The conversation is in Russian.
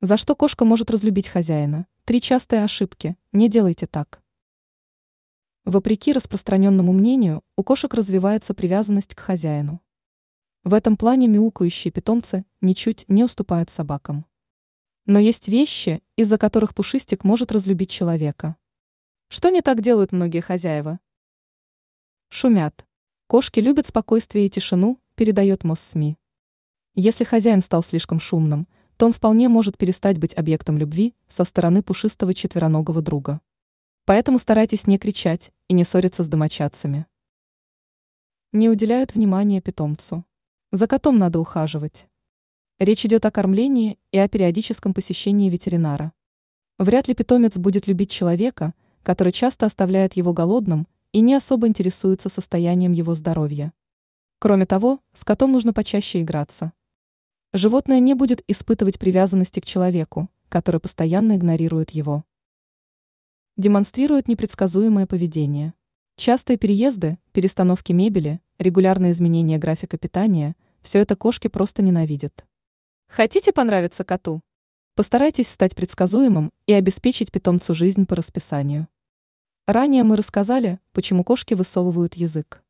За что кошка может разлюбить хозяина? Три частые ошибки. Не делайте так. Вопреки распространенному мнению, у кошек развивается привязанность к хозяину. В этом плане мяукающие питомцы ничуть не уступают собакам. Но есть вещи, из-за которых пушистик может разлюбить человека. Что не так делают многие хозяева? Шумят. Кошки любят спокойствие и тишину, передает Моссми. Если хозяин стал слишком шумным, то он вполне может перестать быть объектом любви со стороны пушистого четвероногого друга. Поэтому старайтесь не кричать и не ссориться с домочадцами. Не уделяют внимания питомцу. За котом надо ухаживать. Речь идет о кормлении и о периодическом посещении ветеринара. Вряд ли питомец будет любить человека, который часто оставляет его голодным и не особо интересуется состоянием его здоровья. Кроме того, с котом нужно почаще играться. Животное не будет испытывать привязанности к человеку, который постоянно игнорирует его. Демонстрирует непредсказуемое поведение. Частые переезды, перестановки мебели, регулярные изменения графика питания – все это кошки просто ненавидят. Хотите понравиться коту? Постарайтесь стать предсказуемым и обеспечить питомцу жизнь по расписанию. Ранее мы рассказали, почему кошки высовывают язык.